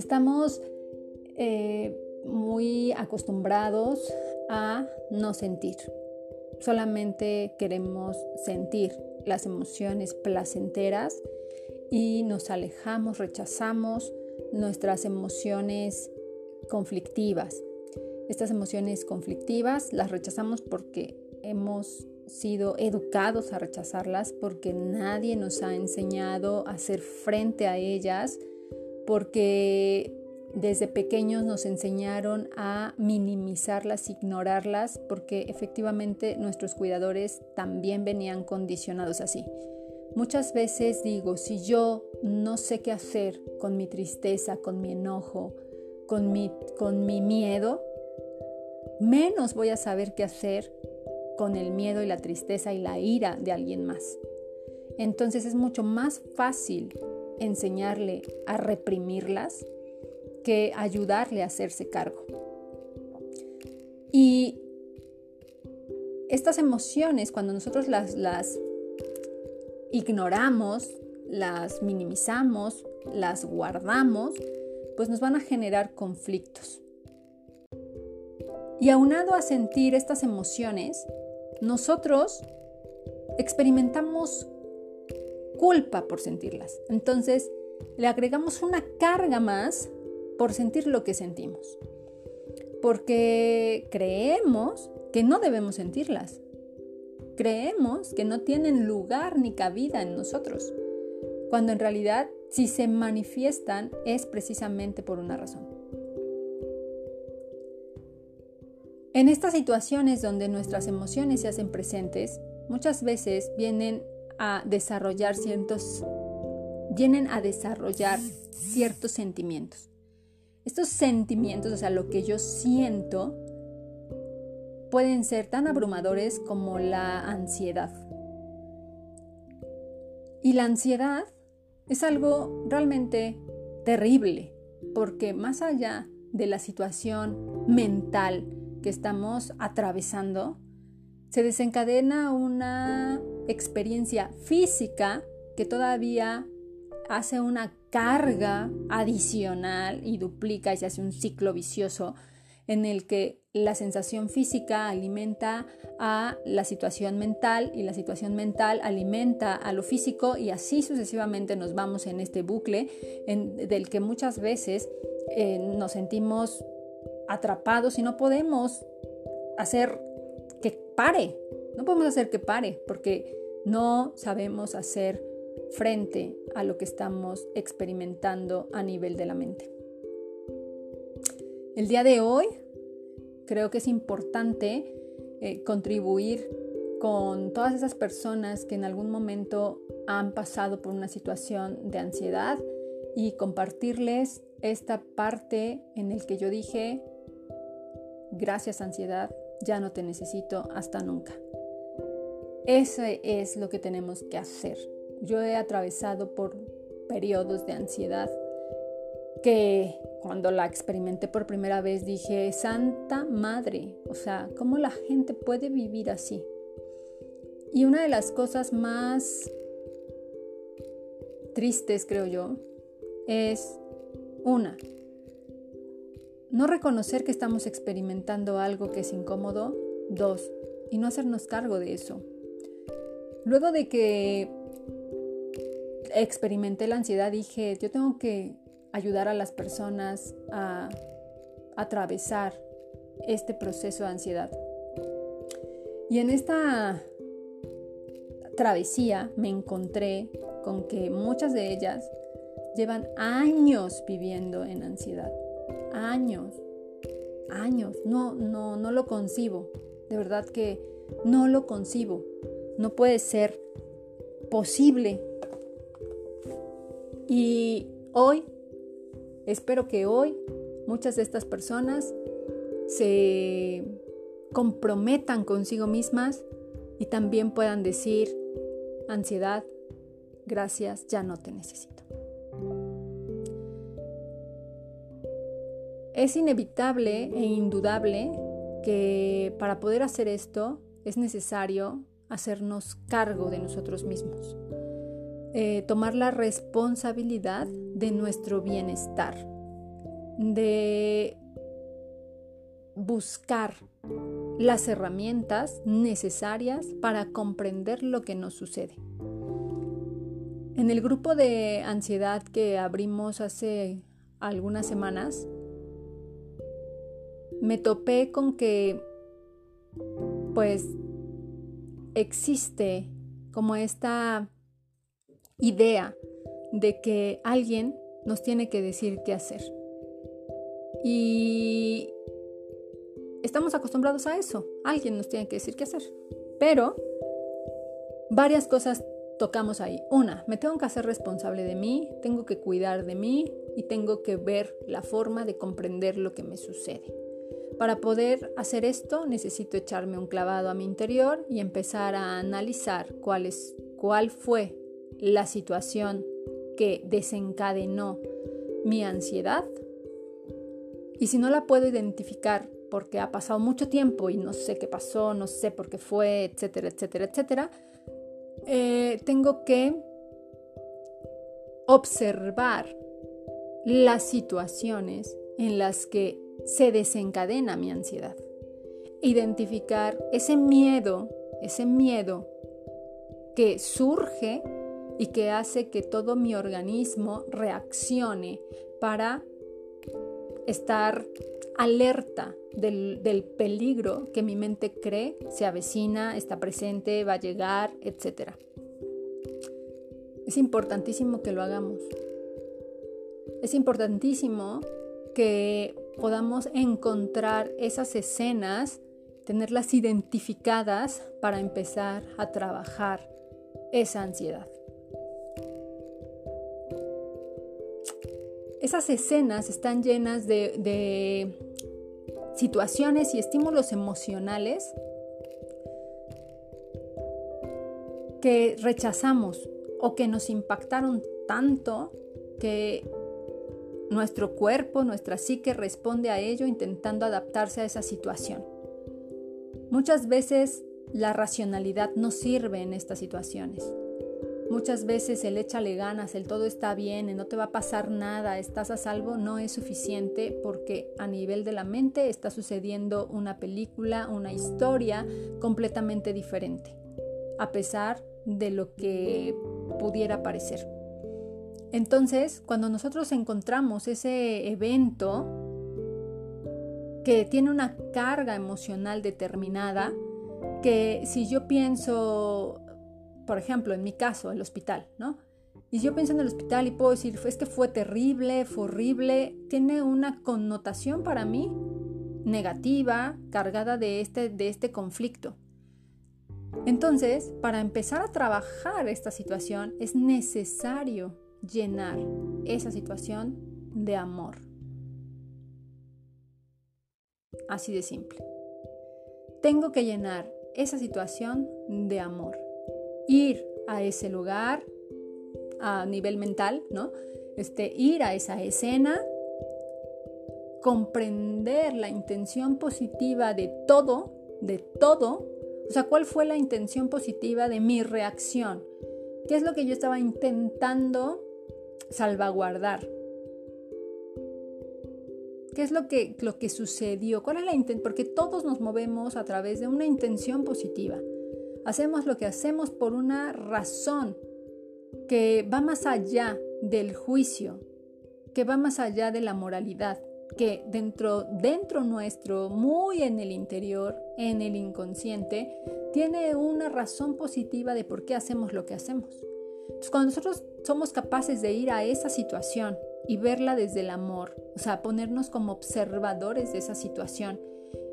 Estamos eh, muy acostumbrados a no sentir. Solamente queremos sentir las emociones placenteras y nos alejamos, rechazamos nuestras emociones conflictivas. Estas emociones conflictivas las rechazamos porque hemos sido educados a rechazarlas, porque nadie nos ha enseñado a hacer frente a ellas, porque desde pequeños nos enseñaron a minimizarlas, ignorarlas, porque efectivamente nuestros cuidadores también venían condicionados así. Muchas veces digo, si yo no sé qué hacer con mi tristeza, con mi enojo, con mi, con mi miedo, menos voy a saber qué hacer con el miedo y la tristeza y la ira de alguien más. Entonces es mucho más fácil enseñarle a reprimirlas que ayudarle a hacerse cargo. Y estas emociones, cuando nosotros las, ignoramos, las minimizamos, las guardamos, pues nos van a generar conflictos. Y aunado a sentir estas emociones, nosotros experimentamos culpa por sentirlas. Entonces, le agregamos una carga más por sentir lo que sentimos. Porque creemos que no debemos sentirlas. Creemos que no tienen lugar ni cabida en nosotros. Cuando en realidad, si se manifiestan, es precisamente por una razón. En estas situaciones donde nuestras emociones se hacen presentes, muchas veces vienen a desarrollar ciertos vienen a desarrollar ciertos sentimientos. Estos sentimientos, o sea, lo que yo siento, pueden ser tan abrumadores como la ansiedad. Y la ansiedad es algo realmente terrible, porque más allá de la situación mental que estamos atravesando, se desencadena una experiencia física que todavía hace una carga adicional y duplica y se hace un ciclo vicioso en el que la sensación física alimenta a la situación mental y la situación mental alimenta a lo físico y así sucesivamente nos vamos en este bucle del que muchas veces eh, nos sentimos atrapados y no podemos hacer que pare, no podemos hacer que pare porque no sabemos hacer frente a lo que estamos experimentando a nivel de la mente. El día de hoy creo que es importante eh, contribuir con todas esas personas que en algún momento han pasado por una situación de ansiedad y compartirles esta parte en el que yo dije, gracias ansiedad, ya no te necesito hasta nunca. Eso es lo que tenemos que hacer. Yo he atravesado por periodos de ansiedad que cuando la experimenté por primera vez dije, Santa Madre, o sea, ¿cómo la gente puede vivir así? Y una de las cosas más tristes, creo yo, es una, no reconocer que estamos experimentando algo que es incómodo, dos, y no hacernos cargo de eso. Luego de que experimenté la ansiedad, dije, yo tengo que ayudar a las personas a atravesar este proceso de ansiedad. Y en esta travesía me encontré con que muchas de ellas llevan años viviendo en ansiedad. Años. Años. No, no, no lo concibo. De verdad que no lo concibo. No puede ser posible y hoy, espero que hoy muchas de estas personas se comprometan consigo mismas y también puedan decir, ansiedad, gracias, ya no te necesito. Es inevitable e indudable que para poder hacer esto es necesario hacernos cargo de nosotros mismos. Eh, tomar la responsabilidad de nuestro bienestar. de buscar las herramientas necesarias para comprender lo que nos sucede. En el grupo de ansiedad que abrimos hace algunas semanas, me topé con que pues existe como esta idea de que alguien nos tiene que decir qué hacer. Y estamos acostumbrados a eso. Alguien nos tiene que decir qué hacer. Pero varias cosas tocamos ahí. Una, me tengo que hacer responsable de mí, tengo que cuidar de mí y tengo que ver la forma de comprender lo que me sucede. Para poder hacer esto necesito echarme un clavado a mi interior y empezar a analizar cuál, fue la situación que desencadenó mi ansiedad. Y si no la puedo identificar porque ha pasado mucho tiempo y no sé qué pasó, no sé por qué fue, etcétera, etcétera, etcétera, eh, tengo que observar las situaciones en las que se desencadena mi ansiedad. Identificar ese miedo, ese miedo que surge y que hace que todo mi organismo reaccione para estar alerta del, peligro que mi mente cree se avecina, está presente, va a llegar, etc. Es importantísimo que lo hagamos. Es importantísimo que podamos encontrar esas escenas, tenerlas identificadas para empezar a trabajar esa ansiedad. Esas escenas están llenas de, situaciones y estímulos emocionales que rechazamos o que nos impactaron tanto que nuestro cuerpo, nuestra psique responde a ello intentando adaptarse a esa situación. Muchas veces la racionalidad no sirve en estas situaciones. Muchas veces el échale ganas, el todo está bien, no te va a pasar nada, estás a salvo, no es suficiente porque a nivel de la mente está sucediendo una película, una historia completamente diferente, a pesar de lo que pudiera parecer. Entonces, cuando nosotros encontramos ese evento que tiene una carga emocional determinada, que si yo pienso, por ejemplo, en mi caso, el hospital, ¿no? Y yo pienso en el hospital y puedo decir, es que fue terrible, fue horrible, tiene una connotación para mí negativa, cargada de este, de este conflicto. Entonces, para empezar a trabajar esta situación es necesario llenar esa situación de amor. Así de simple. Tengo que llenar esa situación de amor. Ir a ese lugar a nivel mental, ¿no? Este, ir a esa escena, comprender la intención positiva de todo, de todo, o sea, cuál fue la intención positiva de mi reacción, qué es lo que yo estaba intentando salvaguardar. ¿Qué es lo que, lo que sucedió? ¿Cuál es la intención? Porque todos nos movemos a través de una intención positiva. Hacemos lo que hacemos por una razón que va más allá del juicio, que va más allá de la moralidad, que dentro, dentro nuestro, muy en el interior, en el inconsciente, tiene una razón positiva de por qué hacemos lo que hacemos. Cuando nosotros somos capaces de ir a esa situación y verla desde el amor, o sea, ponernos como observadores de esa situación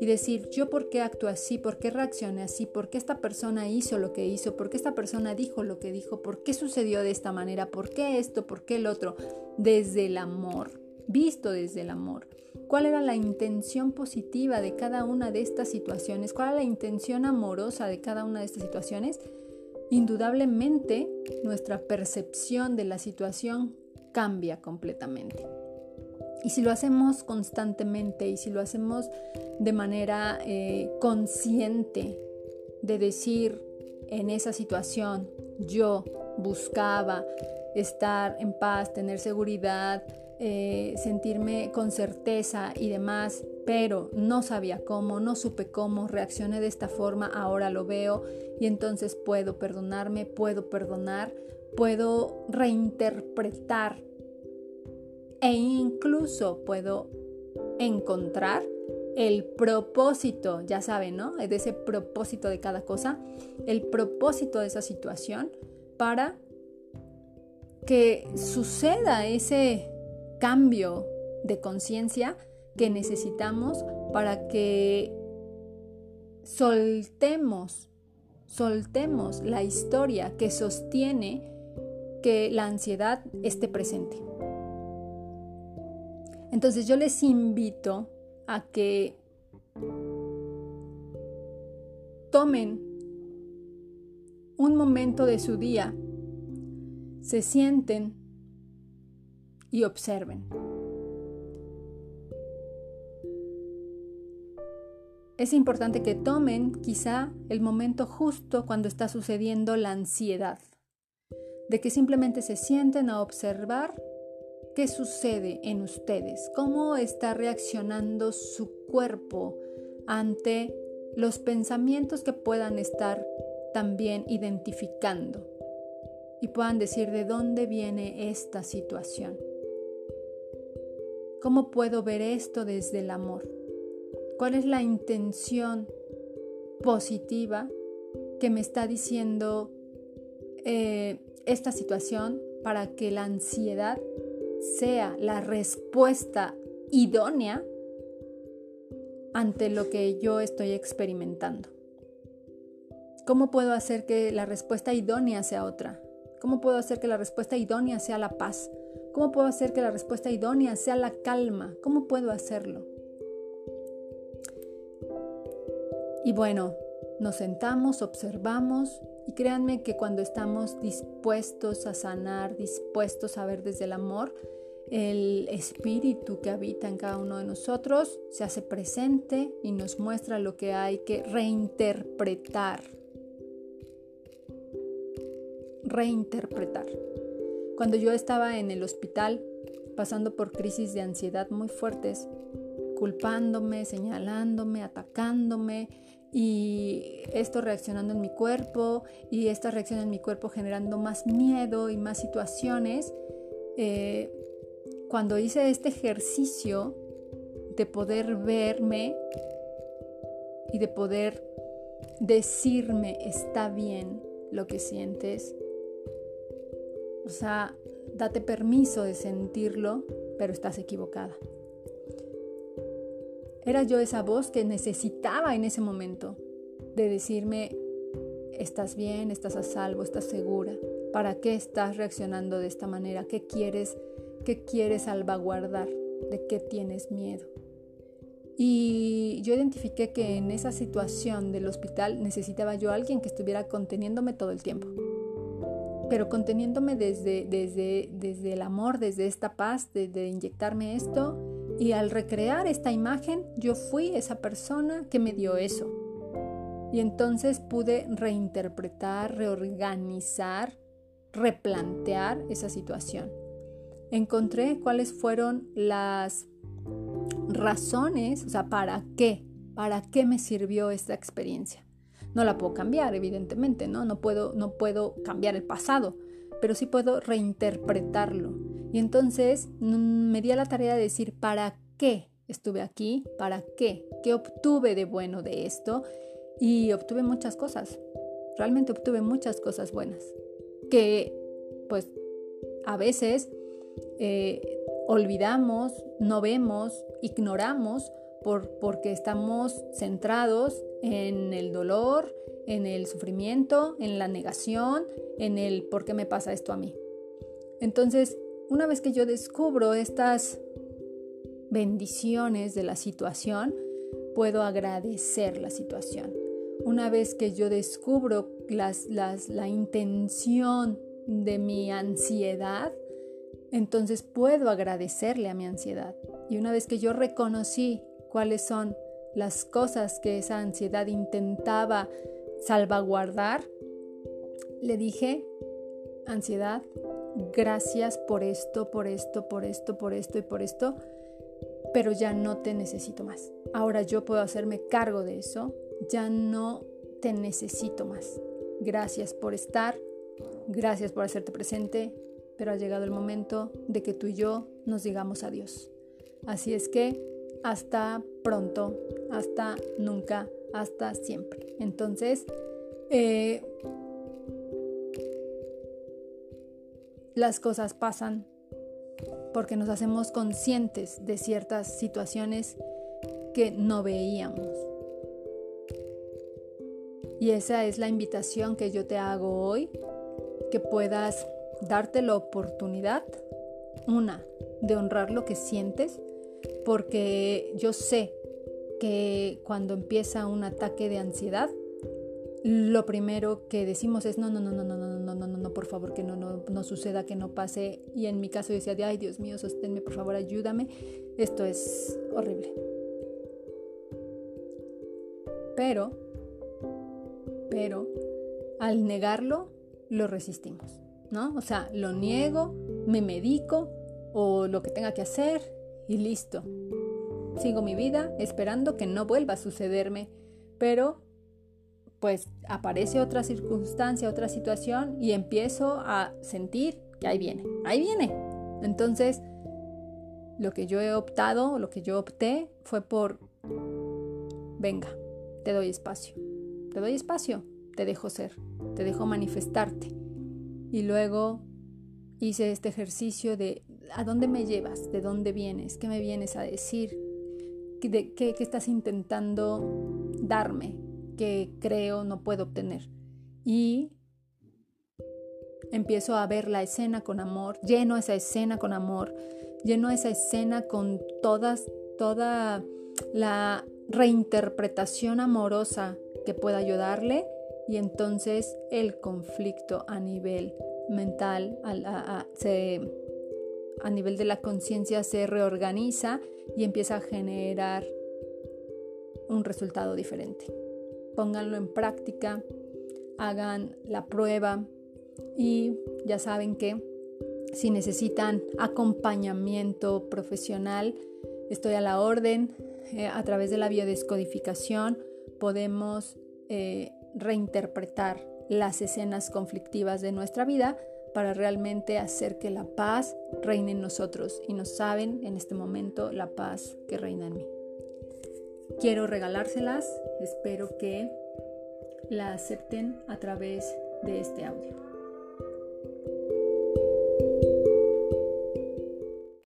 y decir, yo por qué actúo así, por qué reaccioné así, por qué esta persona hizo lo que hizo, por qué esta persona dijo lo que dijo, por qué sucedió de esta manera, por qué esto, por qué el otro, desde el amor, visto desde el amor. ¿Cuál era la intención positiva de cada una de estas situaciones? ¿Cuál era la intención amorosa de cada una de estas situaciones? Indudablemente nuestra percepción de la situación cambia completamente. Y si lo hacemos constantemente y si lo hacemos de manera eh, consciente de decir en esa situación yo buscaba estar en paz, tener seguridad, eh, sentirme con certeza y demás, pero no sabía cómo, no supe cómo, reaccioné de esta forma, ahora lo veo y entonces puedo perdonarme, puedo perdonar, puedo reinterpretar e incluso puedo encontrar el propósito, ya saben, ¿no? De ese propósito de cada cosa, el propósito de esa situación para que suceda ese cambio de conciencia que necesitamos para que soltemos, soltemos la historia que sostiene que la ansiedad esté presente. Entonces yo les invito a que tomen un momento de su día, se sienten y observen. Es importante que tomen quizá el momento justo cuando está sucediendo la ansiedad, de que simplemente se sienten a observar qué sucede en ustedes, cómo está reaccionando su cuerpo ante los pensamientos que puedan estar también identificando y puedan decir de dónde viene esta situación. ¿Cómo puedo ver esto desde el amor? ¿Cuál es la intención positiva que me está diciendo eh, esta situación para que la ansiedad sea la respuesta idónea ante lo que yo estoy experimentando? ¿Cómo puedo hacer que la respuesta idónea sea otra? ¿Cómo puedo hacer que la respuesta idónea sea la paz? ¿Cómo puedo hacer que la respuesta idónea sea la calma? ¿Cómo puedo hacerlo? Y bueno, nos sentamos, observamos y créanme que cuando estamos dispuestos a sanar, dispuestos a ver desde el amor, el espíritu que habita en cada uno de nosotros se hace presente y nos muestra lo que hay que reinterpretar. Reinterpretar. Cuando yo estaba en el hospital pasando por crisis de ansiedad muy fuertes, culpándome, señalándome, atacándome y esto reaccionando en mi cuerpo y esta reacción en mi cuerpo generando más miedo y más situaciones. Eh, cuando hice este ejercicio de poder verme y de poder decirme está bien lo que sientes, o sea, date permiso de sentirlo, pero estás equivocada. Era yo esa voz que necesitaba en ese momento de decirme, estás bien, estás a salvo, estás segura. ¿Para qué estás reaccionando de esta manera? ¿Qué quieres, qué quieres salvaguardar? ¿De qué tienes miedo? Y yo identifiqué que en esa situación del hospital necesitaba yo a alguien que estuviera conteniéndome todo el tiempo. Pero conteniéndome desde, desde, desde el amor, desde esta paz, desde inyectarme esto y al recrear esta imagen, yo fui esa persona que me dio eso. Y entonces pude reinterpretar, reorganizar, replantear esa situación. Encontré cuáles fueron las razones, o sea, para qué, para qué me sirvió esta experiencia. No la puedo cambiar, evidentemente, ¿no? No puedo, no puedo cambiar el pasado, pero sí puedo reinterpretarlo y entonces mm, me di a la tarea de decir, ¿para qué estuve aquí? ¿Para qué? ¿Qué obtuve de bueno de esto? Y obtuve muchas cosas. Realmente obtuve muchas cosas buenas. Que pues a veces eh, olvidamos, no vemos, ignoramos por, porque estamos centrados en el dolor, en el sufrimiento, en la negación, en el por qué me pasa esto a mí. Entonces, una vez que yo descubro estas bendiciones de la situación, puedo agradecer la situación. Una vez que yo descubro la intención de mi ansiedad, entonces puedo agradecerle a mi ansiedad. Y una vez que yo reconocí cuáles son las cosas que esa ansiedad intentaba salvaguardar, le dije, ansiedad, gracias por esto, por esto, por esto, por esto y por esto, pero ya no te necesito más. Ahora yo puedo hacerme cargo de eso, ya no te necesito más. Gracias por estar, gracias por hacerte presente, pero ha llegado el momento de que tú y yo nos digamos adiós. Así es que hasta pronto, hasta nunca, hasta siempre. Entonces, eh, las cosas pasan porque nos hacemos conscientes de ciertas situaciones que no veíamos. Y esa es la invitación que yo te hago hoy, que puedas darte la oportunidad, una, de honrar lo que sientes, porque yo sé que cuando empieza un ataque de ansiedad, lo primero que decimos es no, no, no, no, no, no, no, no, no, no, por favor, que no, no, no suceda, que no pase. Y en mi caso decía, ay Dios mío, sosténme, por favor, ayúdame. Esto es horrible. Pero, pero, al negarlo, lo resistimos, ¿no? O sea, lo niego, me medico o lo que tenga que hacer y listo. Sigo mi vida esperando que no vuelva a sucederme, pero pues aparece otra circunstancia, otra situación y empiezo a sentir que ahí viene, ahí viene. Entonces, lo que yo he optado, lo que yo opté fue por, venga, te doy espacio, te doy espacio, te dejo ser, te dejo manifestarte. Y luego hice este ejercicio de, ¿a dónde me llevas? ¿De dónde vienes? ¿Qué me vienes a decir? ¿Qué, qué estás intentando darme? que creo no puedo obtener. Y empiezo a ver la escena con amor, lleno esa escena con amor, lleno esa escena con todas, toda la reinterpretación amorosa que pueda ayudarle y entonces el conflicto a nivel mental, a, a nivel de la conciencia se reorganiza y empieza a generar un resultado diferente pónganlo en práctica, hagan la prueba y ya saben que si necesitan acompañamiento profesional, estoy a la orden. Eh, a través de la biodescodificación podemos eh, reinterpretar las escenas conflictivas de nuestra vida para realmente hacer que la paz reine en nosotros y nos saben en este momento la paz que reina en mí. Quiero regalárselas, espero que la acepten a través de este audio.